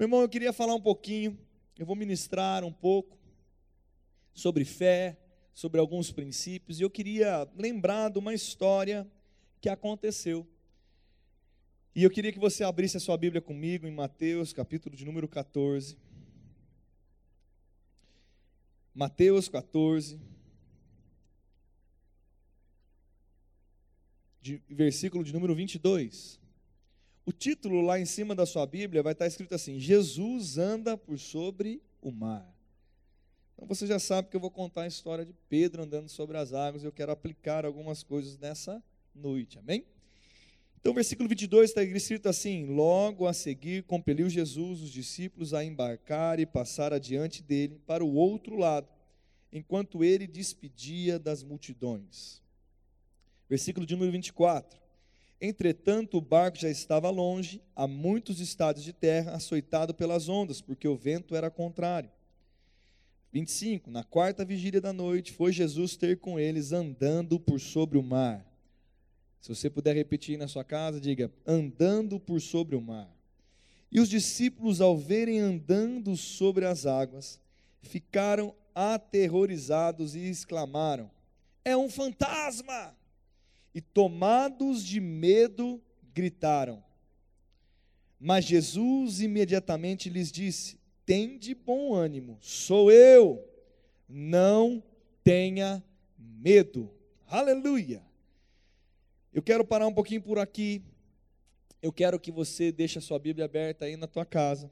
Meu irmão, eu queria falar um pouquinho, eu vou ministrar um pouco sobre fé, sobre alguns princípios, e eu queria lembrar de uma história que aconteceu. E eu queria que você abrisse a sua Bíblia comigo em Mateus, capítulo de número 14. Mateus 14. De, versículo de número 22. O título lá em cima da sua Bíblia vai estar escrito assim: Jesus anda por sobre o mar. Então você já sabe que eu vou contar a história de Pedro andando sobre as águas e eu quero aplicar algumas coisas nessa noite, amém? Então, versículo 22 está escrito assim: Logo a seguir, compeliu Jesus os discípulos a embarcar e passar adiante dele para o outro lado, enquanto ele despedia das multidões. Versículo de número 24. Entretanto, o barco já estava longe, a muitos estados de terra, açoitado pelas ondas, porque o vento era contrário. 25. Na quarta vigília da noite, foi Jesus ter com eles andando por sobre o mar. Se você puder repetir na sua casa, diga: andando por sobre o mar. E os discípulos, ao verem andando sobre as águas, ficaram aterrorizados e exclamaram: É um fantasma! E, tomados de medo, gritaram. Mas Jesus imediatamente lhes disse: Tende bom ânimo, sou eu, não tenha medo. Aleluia! Eu quero parar um pouquinho por aqui. Eu quero que você deixe a sua Bíblia aberta aí na tua casa.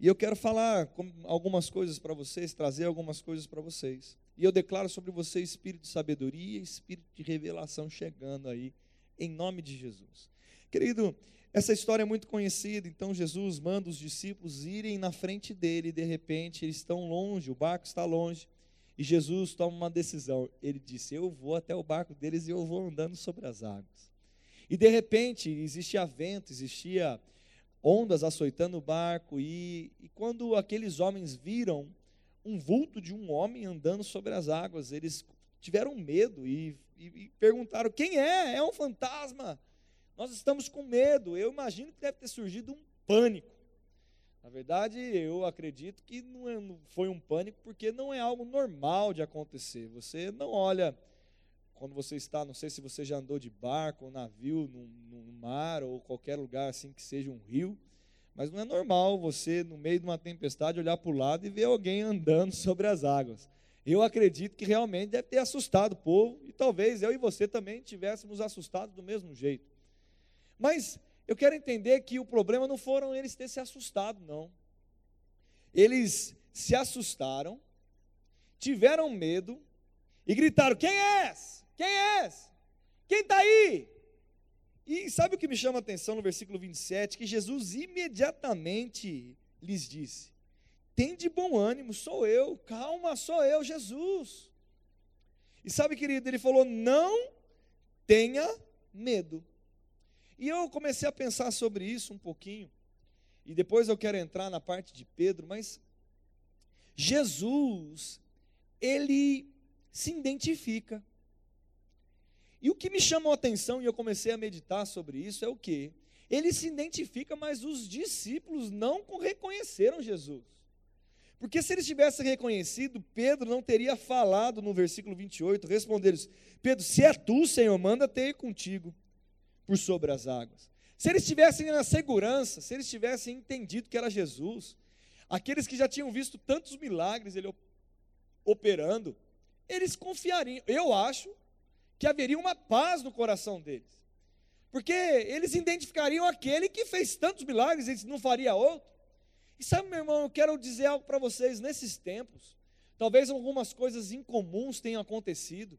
E eu quero falar algumas coisas para vocês, trazer algumas coisas para vocês. E eu declaro sobre você espírito de sabedoria espírito de revelação chegando aí, em nome de Jesus. Querido, essa história é muito conhecida, então Jesus manda os discípulos irem na frente dele, e de repente eles estão longe, o barco está longe, e Jesus toma uma decisão. Ele disse: Eu vou até o barco deles e eu vou andando sobre as águas. E de repente existia vento, existia ondas açoitando o barco, e, e quando aqueles homens viram um vulto de um homem andando sobre as águas. Eles tiveram medo e, e, e, perguntaram: quem é? É um fantasma. Nós estamos com medo. Eu imagino que deve ter surgido um pânico. Na verdade, eu acredito que não, é, não foi um pânico, porque não é algo normal de acontecer. Você não olha quando você está, não sei se você já andou de barco ou navio no, no mar ou qualquer lugar assim que seja um rio. Mas não é normal você, no meio de uma tempestade, olhar para o lado e ver alguém andando sobre as águas. Eu acredito que realmente deve ter assustado o povo, e talvez eu e você também tivéssemos assustado do mesmo jeito. Mas eu quero entender que o problema não foram eles ter se assustado, não. Eles se assustaram, tiveram medo e gritaram: Quem és? Quem és? Quem está aí? E sabe o que me chama a atenção no versículo 27? Que Jesus imediatamente lhes disse: Tem de bom ânimo, sou eu, calma, sou eu, Jesus. E sabe, querido, ele falou: Não tenha medo. E eu comecei a pensar sobre isso um pouquinho. E depois eu quero entrar na parte de Pedro, mas Jesus, ele se identifica. E o que me chamou a atenção, e eu comecei a meditar sobre isso, é o que? Ele se identifica, mas os discípulos não reconheceram Jesus. Porque se eles tivessem reconhecido, Pedro não teria falado no versículo 28, responder-lhes: Pedro, se é tu, Senhor, manda ter contigo por sobre as águas. Se eles tivessem na segurança, se eles tivessem entendido que era Jesus, aqueles que já tinham visto tantos milagres ele operando, eles confiariam. Eu acho que haveria uma paz no coração deles. Porque eles identificariam aquele que fez tantos milagres, e não faria outro. E sabe, meu irmão, eu quero dizer algo para vocês nesses tempos. Talvez algumas coisas incomuns tenham acontecido.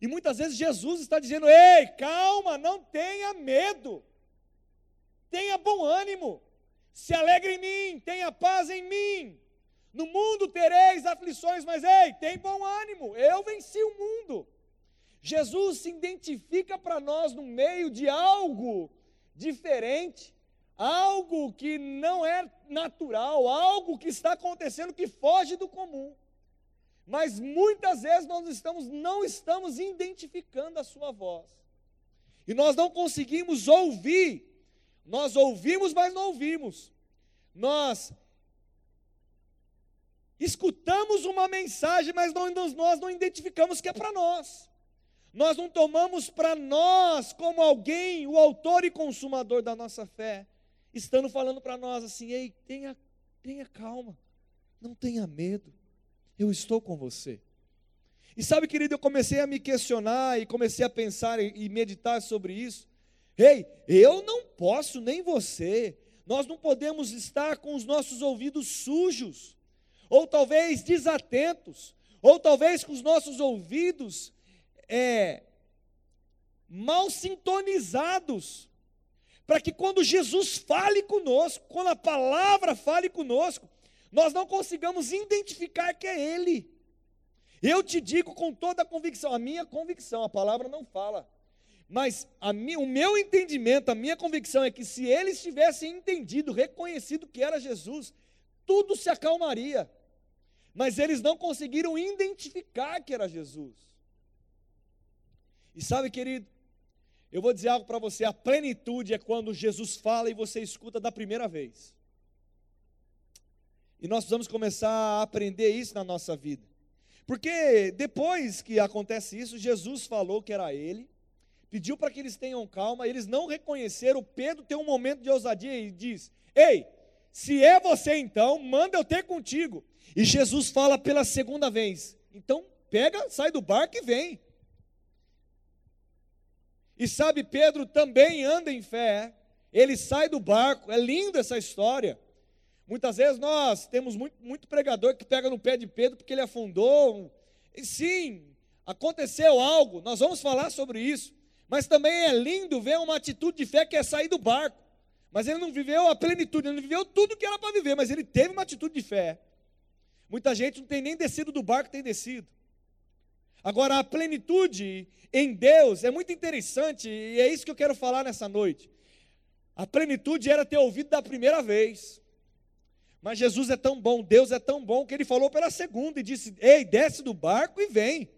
E muitas vezes Jesus está dizendo: ei, calma, não tenha medo. Tenha bom ânimo. Se alegre em mim, tenha paz em mim. No mundo tereis aflições, mas ei, tem bom ânimo. Eu venci o mundo. Jesus se identifica para nós no meio de algo diferente, algo que não é natural, algo que está acontecendo que foge do comum. Mas muitas vezes nós estamos, não estamos identificando a sua voz. E nós não conseguimos ouvir. Nós ouvimos, mas não ouvimos. nós escutamos uma mensagem, mas não, nós não identificamos que é para nós. Nós não tomamos para nós como alguém, o autor e consumador da nossa fé, estando falando para nós assim: ei, tenha, tenha calma, não tenha medo, eu estou com você. E sabe, querido, eu comecei a me questionar e comecei a pensar e meditar sobre isso. Ei, eu não posso, nem você, nós não podemos estar com os nossos ouvidos sujos, ou talvez desatentos, ou talvez com os nossos ouvidos é, mal sintonizados, para que quando Jesus fale conosco, quando a palavra fale conosco, nós não consigamos identificar que é Ele. Eu te digo com toda a convicção, a minha convicção, a palavra não fala, mas o meu entendimento, a minha convicção é que se eles tivessem entendido, reconhecido que era Jesus, tudo se acalmaria. Mas eles não conseguiram identificar que era Jesus. E sabe, querido, eu vou dizer algo para você: a plenitude é quando Jesus fala e você escuta da primeira vez. E nós precisamos começar a aprender isso na nossa vida. Porque depois que acontece isso, Jesus falou que era ele, pediu para que eles tenham calma, eles não reconheceram. Pedro tem um momento de ousadia e diz: Ei, se é você então, manda eu ter contigo. E Jesus fala pela segunda vez: Então pega, sai do barco e vem. E sabe, Pedro também anda em fé, ele sai do barco, é linda essa história. Muitas vezes nós temos muito, muito pregador que pega no pé de Pedro porque ele afundou. E sim, aconteceu algo, nós vamos falar sobre isso. Mas também é lindo ver uma atitude de fé que é sair do barco. Mas ele não viveu a plenitude, ele não viveu tudo que era para viver, mas ele teve uma atitude de fé. Muita gente não tem nem descido do barco, tem descido. Agora, a plenitude em Deus é muito interessante, e é isso que eu quero falar nessa noite. A plenitude era ter ouvido da primeira vez. Mas Jesus é tão bom, Deus é tão bom, que ele falou pela segunda e disse: Ei, desce do barco e vem.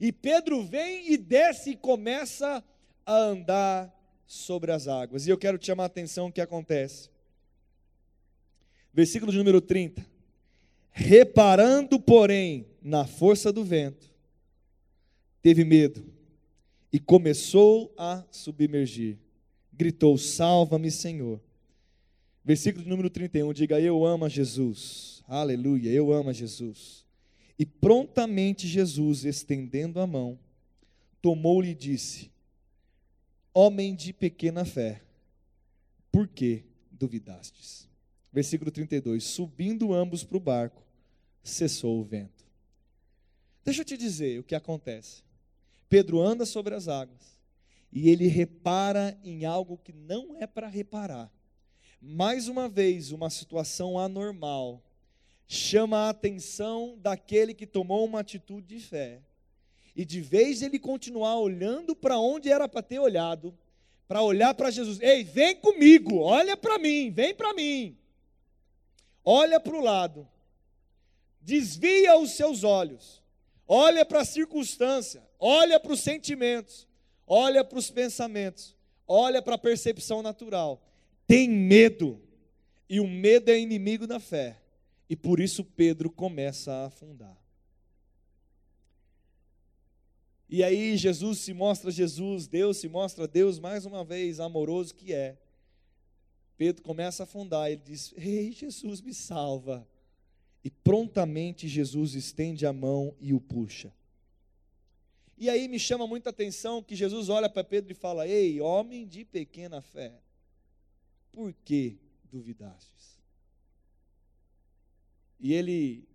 E Pedro vem e desce e começa a andar sobre as águas. E eu quero te chamar a atenção o que acontece. Versículo de número 30. Reparando, porém, na força do vento, teve medo e começou a submergir. Gritou: Salva-me, Senhor. Versículo de número 31, diga: Eu amo a Jesus. Aleluia, eu amo a Jesus. E prontamente Jesus, estendendo a mão, tomou-lhe e disse: Homem de pequena fé, por que duvidastes? Versículo 32: Subindo ambos para o barco, cessou o vento. Deixa eu te dizer o que acontece. Pedro anda sobre as águas e ele repara em algo que não é para reparar. Mais uma vez, uma situação anormal chama a atenção daquele que tomou uma atitude de fé. E de vez ele continuar olhando para onde era para ter olhado, para olhar para Jesus, ei, vem comigo, olha para mim, vem para mim. Olha para o lado, desvia os seus olhos, olha para a circunstância, olha para os sentimentos, olha para os pensamentos, olha para a percepção natural. Tem medo, e o medo é inimigo da fé. E por isso Pedro começa a afundar. E aí Jesus se mostra Jesus, Deus se mostra Deus mais uma vez, amoroso que é. Pedro começa a afundar, ele diz: Ei, Jesus, me salva. E prontamente Jesus estende a mão e o puxa. E aí me chama muita atenção que Jesus olha para Pedro e fala: Ei, homem de pequena fé, por que duvidastes? E ele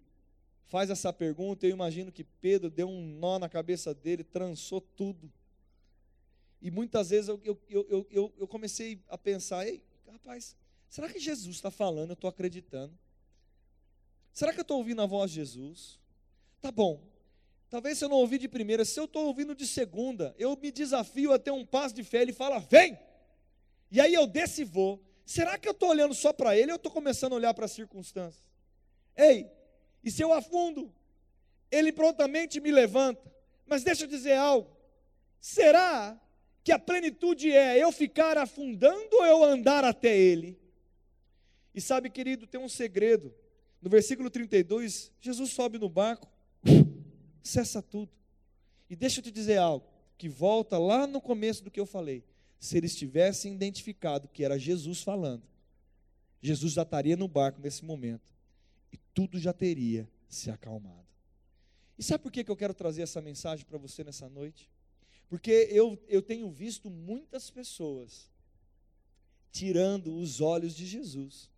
faz essa pergunta, eu imagino que Pedro deu um nó na cabeça dele, trançou tudo. E muitas vezes eu, eu, eu, eu, eu comecei a pensar, ei, rapaz, será que Jesus está falando? Eu estou acreditando. Será que eu estou ouvindo a voz de Jesus? Tá bom. Talvez eu não ouvir de primeira, se eu estou ouvindo de segunda, eu me desafio a ter um passo de fé. Ele fala, vem! E aí eu desço e vou. Será que eu estou olhando só para ele ou eu estou começando a olhar para as circunstâncias? Ei, e se eu afundo, ele prontamente me levanta. Mas deixa eu dizer algo: será que a plenitude é eu ficar afundando ou eu andar até ele? E sabe, querido, tem um segredo. No versículo 32, Jesus sobe no barco, cessa tudo. E deixa eu te dizer algo, que volta lá no começo do que eu falei. Se eles tivessem identificado que era Jesus falando, Jesus já estaria no barco nesse momento. E tudo já teria se acalmado. E sabe por que eu quero trazer essa mensagem para você nessa noite? Porque eu, eu tenho visto muitas pessoas tirando os olhos de Jesus.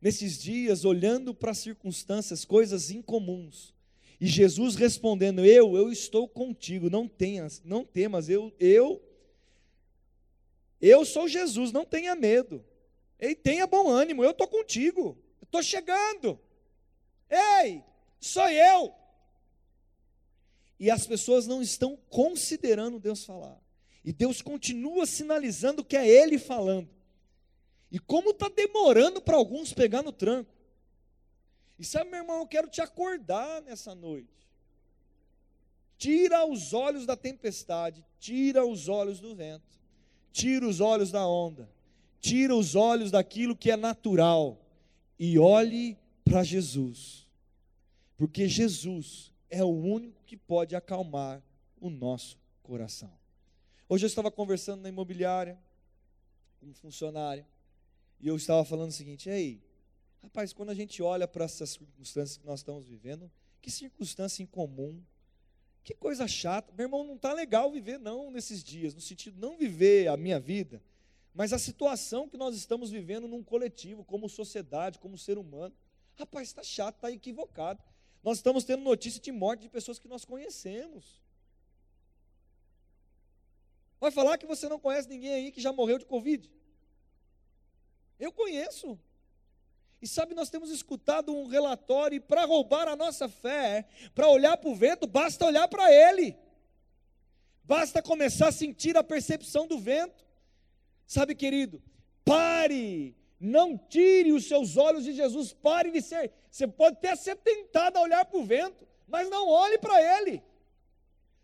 Nesses dias, olhando para as circunstâncias, coisas incomuns, e Jesus respondendo: Eu, eu estou contigo, não tenhas, não temas, eu, eu, eu sou Jesus, não tenha medo. Ei, tenha bom ânimo, eu estou contigo, estou chegando. Ei, sou eu. E as pessoas não estão considerando Deus falar. E Deus continua sinalizando que é Ele falando. E como está demorando para alguns pegar no tranco. E sabe, meu irmão, eu quero te acordar nessa noite. Tira os olhos da tempestade, tira os olhos do vento, tira os olhos da onda, tira os olhos daquilo que é natural e olhe para Jesus. Porque Jesus é o único que pode acalmar o nosso coração. Hoje eu estava conversando na imobiliária com um funcionário e eu estava falando o seguinte: ei, rapaz, quando a gente olha para essas circunstâncias que nós estamos vivendo, que circunstância incomum, que coisa chata. Meu irmão, não está legal viver, não, nesses dias, no sentido não viver a minha vida, mas a situação que nós estamos vivendo num coletivo, como sociedade, como ser humano. Rapaz, está chato, está equivocado. Nós estamos tendo notícia de morte de pessoas que nós conhecemos. Vai falar que você não conhece ninguém aí que já morreu de Covid? Eu conheço. E sabe, nós temos escutado um relatório, e para roubar a nossa fé, para olhar para o vento, basta olhar para ele. Basta começar a sentir a percepção do vento. Sabe, querido, pare, não tire os seus olhos de Jesus, pare de ser. Você pode até ser tentado a olhar para o vento, mas não olhe para ele.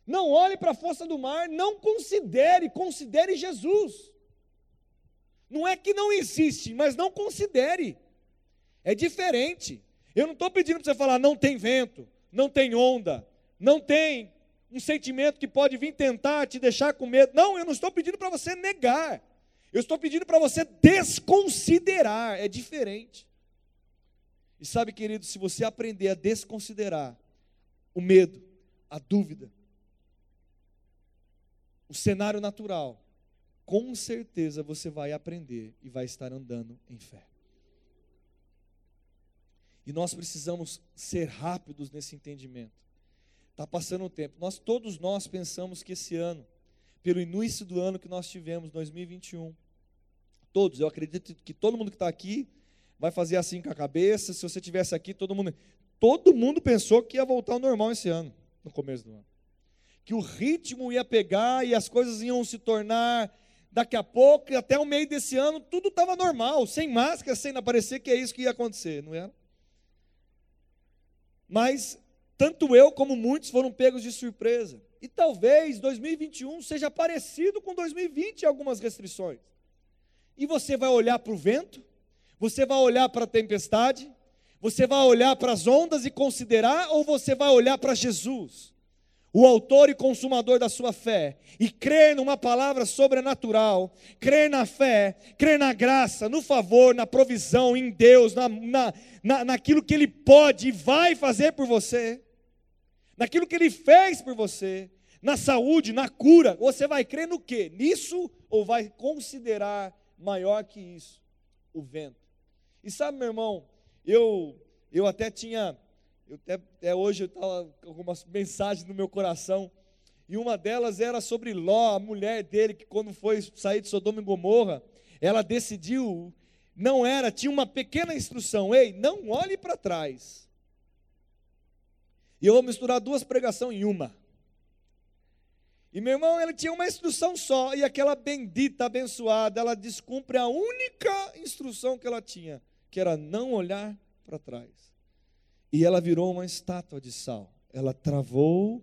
Não olhe para a força do mar, não considere, considere Jesus. Não é que não existe, mas não considere. É diferente. Eu não estou pedindo para você falar, não tem vento, não tem onda, não tem um sentimento que pode vir tentar te deixar com medo. Não, eu não estou pedindo para você negar. Eu estou pedindo para você desconsiderar. É diferente. E sabe, querido, se você aprender a desconsiderar o medo, a dúvida, o cenário natural, com certeza você vai aprender e vai estar andando em fé. E nós precisamos ser rápidos nesse entendimento. Está passando o tempo. Nós todos nós pensamos que esse ano, pelo início do ano que nós tivemos, 2021, todos, eu acredito que todo mundo que está aqui vai fazer assim com a cabeça. Se você tivesse aqui, todo mundo, todo mundo pensou que ia voltar ao normal esse ano, no começo do ano, que o ritmo ia pegar e as coisas iam se tornar daqui a pouco, até o meio desse ano, tudo estava normal, sem máscara, sem aparecer que é isso que ia acontecer, não era? Mas tanto eu como muitos foram pegos de surpresa. E talvez 2021 seja parecido com 2020 em algumas restrições. E você vai olhar para o vento, você vai olhar para a tempestade, você vai olhar para as ondas e considerar, ou você vai olhar para Jesus? O autor e consumador da sua fé, e crer numa palavra sobrenatural, crer na fé, crer na graça, no favor, na provisão, em Deus, na, na, na, naquilo que Ele pode e vai fazer por você, naquilo que Ele fez por você, na saúde, na cura, você vai crer no que? Nisso ou vai considerar maior que isso? O vento. E sabe, meu irmão, eu, eu até tinha eu até, até hoje eu estava com algumas mensagens no meu coração. E uma delas era sobre Ló, a mulher dele, que quando foi sair de Sodoma e Gomorra, ela decidiu, não era, tinha uma pequena instrução: ei, não olhe para trás. E eu vou misturar duas pregações em uma. E meu irmão, ele tinha uma instrução só, e aquela bendita, abençoada, ela descumpre a única instrução que ela tinha, que era não olhar para trás. E ela virou uma estátua de sal. Ela travou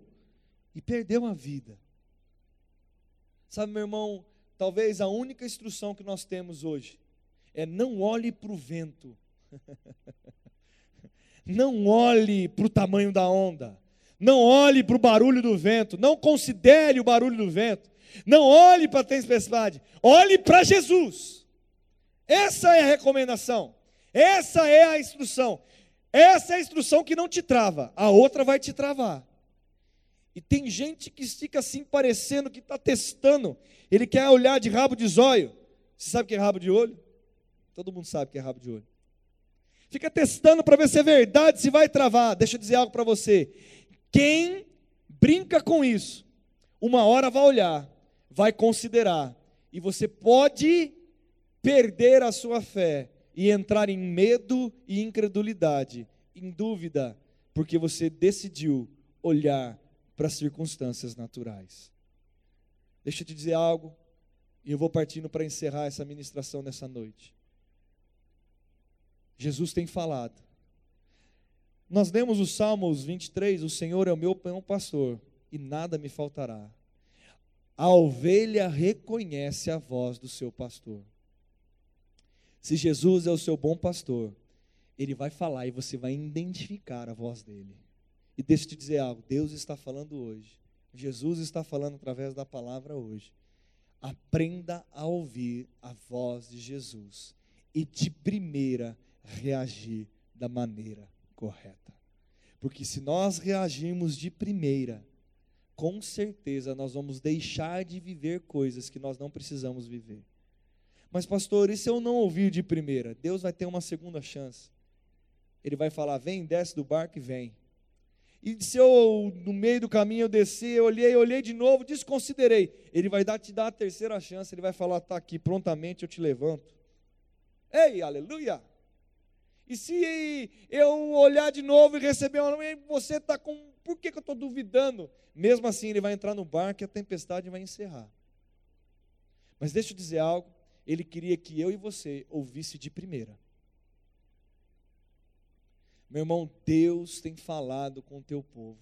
e perdeu a vida. Sabe, meu irmão, talvez a única instrução que nós temos hoje é não olhe para o vento. não olhe para o tamanho da onda. Não olhe para o barulho do vento. Não considere o barulho do vento. Não olhe para a tempestade. Olhe para Jesus. Essa é a recomendação. Essa é a instrução. Essa é a instrução que não te trava, a outra vai te travar. E tem gente que fica assim parecendo que está testando, ele quer olhar de rabo de zóio. Você sabe o que é rabo de olho? Todo mundo sabe o que é rabo de olho. Fica testando para ver se é verdade, se vai travar. Deixa eu dizer algo para você. Quem brinca com isso, uma hora vai olhar, vai considerar, e você pode perder a sua fé e entrar em medo e incredulidade, em dúvida, porque você decidiu olhar para as circunstâncias naturais. Deixa eu te dizer algo, e eu vou partindo para encerrar essa ministração nessa noite. Jesus tem falado. Nós lemos o Salmos 23, o Senhor é o meu bom pastor, e nada me faltará. A ovelha reconhece a voz do seu pastor. Se Jesus é o seu bom pastor, ele vai falar e você vai identificar a voz dele. E deixa eu te dizer algo: Deus está falando hoje. Jesus está falando através da palavra hoje. Aprenda a ouvir a voz de Jesus e de primeira reagir da maneira correta. Porque se nós reagirmos de primeira, com certeza nós vamos deixar de viver coisas que nós não precisamos viver. Mas, pastor, e se eu não ouvir de primeira? Deus vai ter uma segunda chance. Ele vai falar: vem, desce do barco e vem. E se eu, no meio do caminho, eu descer, eu olhei, olhei de novo, desconsiderei. Ele vai dar, te dar a terceira chance, ele vai falar: está aqui, prontamente eu te levanto. Ei, aleluia! E se eu olhar de novo e receber uma você está com. Por que, que eu estou duvidando? Mesmo assim, ele vai entrar no barco e a tempestade vai encerrar. Mas deixa eu dizer algo ele queria que eu e você ouvisse de primeira. Meu irmão, Deus tem falado com o teu povo.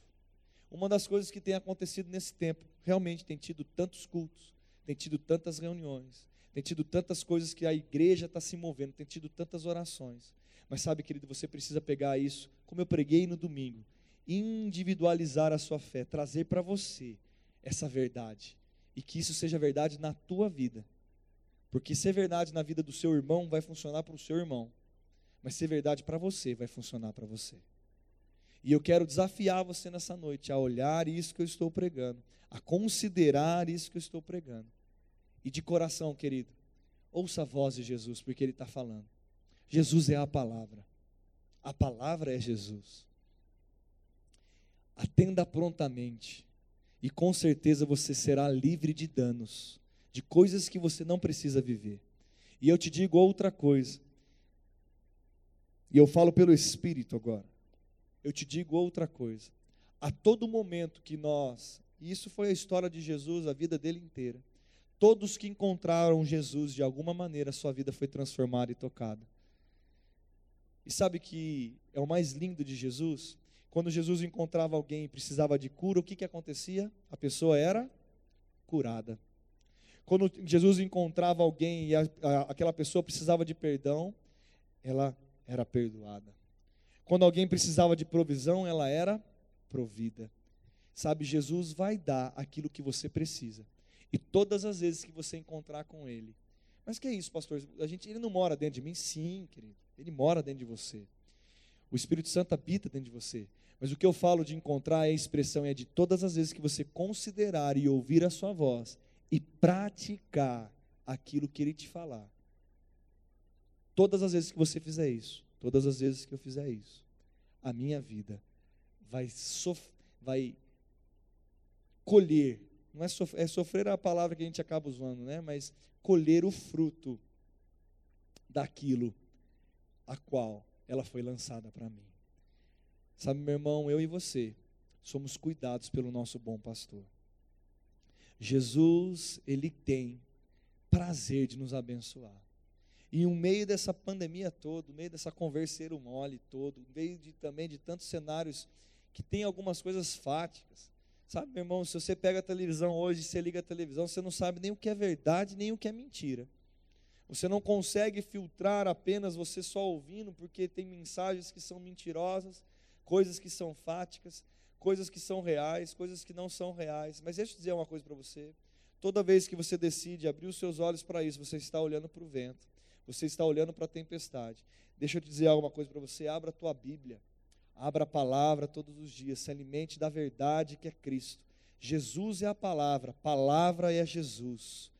Uma das coisas que tem acontecido nesse tempo, realmente tem tido tantos cultos, tem tido tantas reuniões, tem tido tantas coisas que a igreja está se movendo, tem tido tantas orações. Mas sabe, querido, você precisa pegar isso, como eu preguei no domingo, individualizar a sua fé, trazer para você essa verdade, e que isso seja verdade na tua vida. Porque ser verdade na vida do seu irmão vai funcionar para o seu irmão, mas ser verdade para você vai funcionar para você. E eu quero desafiar você nessa noite a olhar isso que eu estou pregando, a considerar isso que eu estou pregando. E de coração, querido, ouça a voz de Jesus, porque Ele está falando. Jesus é a palavra, a palavra é Jesus. Atenda prontamente, e com certeza você será livre de danos de coisas que você não precisa viver. E eu te digo outra coisa, e eu falo pelo Espírito agora. Eu te digo outra coisa. A todo momento que nós, e isso foi a história de Jesus, a vida dele inteira, todos que encontraram Jesus de alguma maneira, a sua vida foi transformada e tocada. E sabe que é o mais lindo de Jesus? Quando Jesus encontrava alguém e precisava de cura, o que, que acontecia? A pessoa era curada. Quando Jesus encontrava alguém e a, a, aquela pessoa precisava de perdão, ela era perdoada. Quando alguém precisava de provisão, ela era provida. Sabe, Jesus vai dar aquilo que você precisa. E todas as vezes que você encontrar com Ele. Mas que é isso, pastor? A gente, ele não mora dentro de mim? Sim, querido. Ele mora dentro de você. O Espírito Santo habita dentro de você. Mas o que eu falo de encontrar é a expressão é de todas as vezes que você considerar e ouvir a sua voz e praticar aquilo que ele te falar. Todas as vezes que você fizer isso, todas as vezes que eu fizer isso, a minha vida vai, sof vai colher, não é, sof é sofrer a palavra que a gente acaba usando, né? mas colher o fruto daquilo a qual ela foi lançada para mim. Sabe, meu irmão, eu e você somos cuidados pelo nosso bom pastor. Jesus, ele tem prazer de nos abençoar. E no meio dessa pandemia toda, no meio dessa converseiro mole todo, no meio de, também de tantos cenários que tem algumas coisas fáticas. Sabe, meu irmão, se você pega a televisão hoje, você liga a televisão, você não sabe nem o que é verdade, nem o que é mentira. Você não consegue filtrar apenas você só ouvindo, porque tem mensagens que são mentirosas, coisas que são fáticas, coisas que são reais, coisas que não são reais. Mas deixa eu dizer uma coisa para você. Toda vez que você decide abrir os seus olhos para isso, você está olhando para o vento, você está olhando para a tempestade. Deixa eu te dizer alguma coisa para você. Abra a tua Bíblia, abra a palavra todos os dias, se alimente da verdade que é Cristo. Jesus é a palavra, palavra é Jesus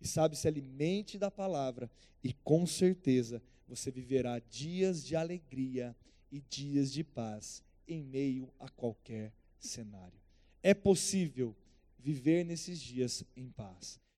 e sabe, se alimente da palavra, e com certeza você viverá dias de alegria e dias de paz em meio a qualquer cenário. É possível viver nesses dias em paz.